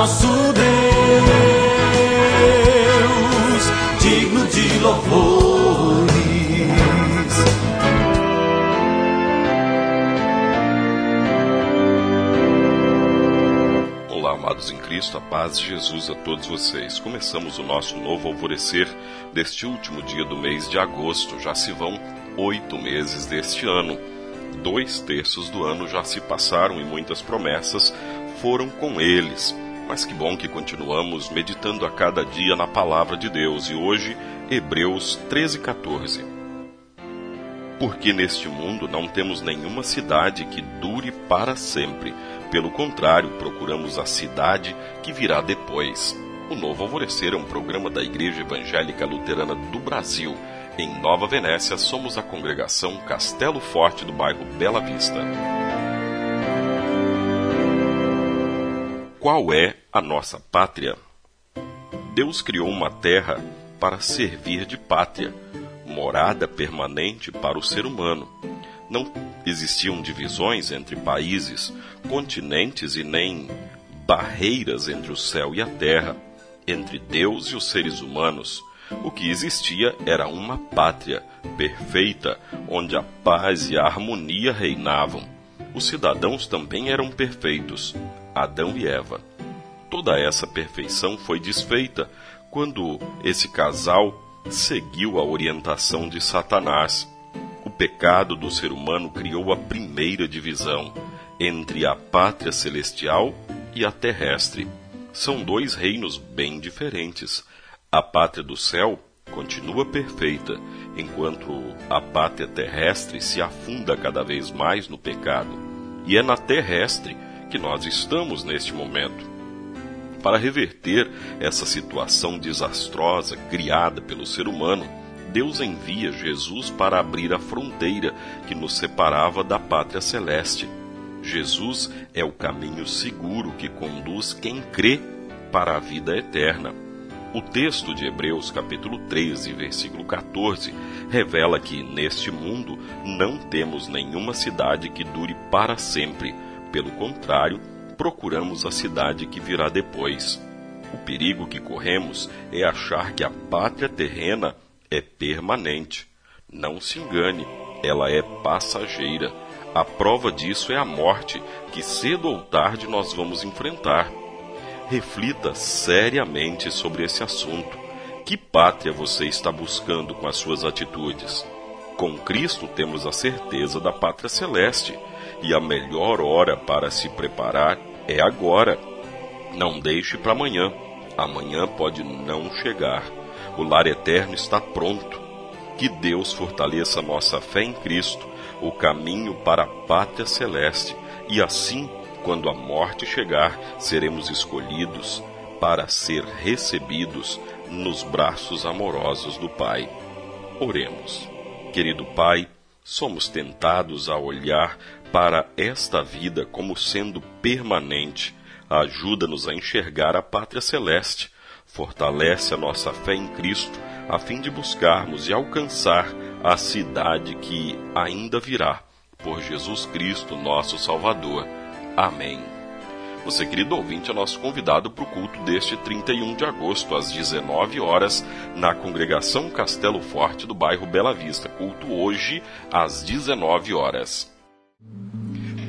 nosso Deus, digno de louvores. Olá, amados em Cristo, a paz de Jesus a todos vocês. Começamos o nosso novo alvorecer deste último dia do mês de agosto. Já se vão oito meses deste ano. Dois terços do ano já se passaram e muitas promessas foram com eles. Mas que bom que continuamos meditando a cada dia na palavra de Deus e hoje Hebreus 13:14. Porque neste mundo não temos nenhuma cidade que dure para sempre. Pelo contrário, procuramos a cidade que virá depois. O Novo Alvorecer é um programa da Igreja Evangélica Luterana do Brasil. Em Nova Venécia, somos a congregação Castelo Forte do bairro Bela Vista. Qual é a nossa pátria? Deus criou uma terra para servir de pátria, morada permanente para o ser humano. Não existiam divisões entre países, continentes e nem barreiras entre o céu e a terra, entre Deus e os seres humanos. O que existia era uma pátria perfeita, onde a paz e a harmonia reinavam. Os cidadãos também eram perfeitos, Adão e Eva. Toda essa perfeição foi desfeita quando esse casal seguiu a orientação de Satanás. O pecado do ser humano criou a primeira divisão entre a pátria celestial e a terrestre. São dois reinos bem diferentes. A pátria do céu continua perfeita, enquanto a pátria terrestre se afunda cada vez mais no pecado. E é na terrestre que nós estamos neste momento. Para reverter essa situação desastrosa criada pelo ser humano, Deus envia Jesus para abrir a fronteira que nos separava da pátria celeste. Jesus é o caminho seguro que conduz quem crê para a vida eterna. O texto de Hebreus, capítulo 13, versículo 14, revela que neste mundo não temos nenhuma cidade que dure para sempre pelo contrário, procuramos a cidade que virá depois. O perigo que corremos é achar que a pátria terrena é permanente. Não se engane, ela é passageira. A prova disso é a morte, que cedo ou tarde nós vamos enfrentar. Reflita seriamente sobre esse assunto. Que pátria você está buscando com as suas atitudes? Com Cristo temos a certeza da pátria celeste e a melhor hora para se preparar é agora. Não deixe para amanhã. Amanhã pode não chegar. O lar eterno está pronto. Que Deus fortaleça nossa fé em Cristo, o caminho para a pátria celeste, e assim, quando a morte chegar, seremos escolhidos para ser recebidos nos braços amorosos do Pai. Oremos. Querido Pai, somos tentados a olhar para esta vida como sendo permanente. Ajuda-nos a enxergar a pátria celeste. Fortalece a nossa fé em Cristo, a fim de buscarmos e alcançar a cidade que ainda virá, por Jesus Cristo, nosso Salvador. Amém. Você, querido ouvinte, é nosso convidado para o culto deste 31 de agosto, às 19 horas, na congregação Castelo Forte do bairro Bela Vista. Culto hoje, às 19 horas.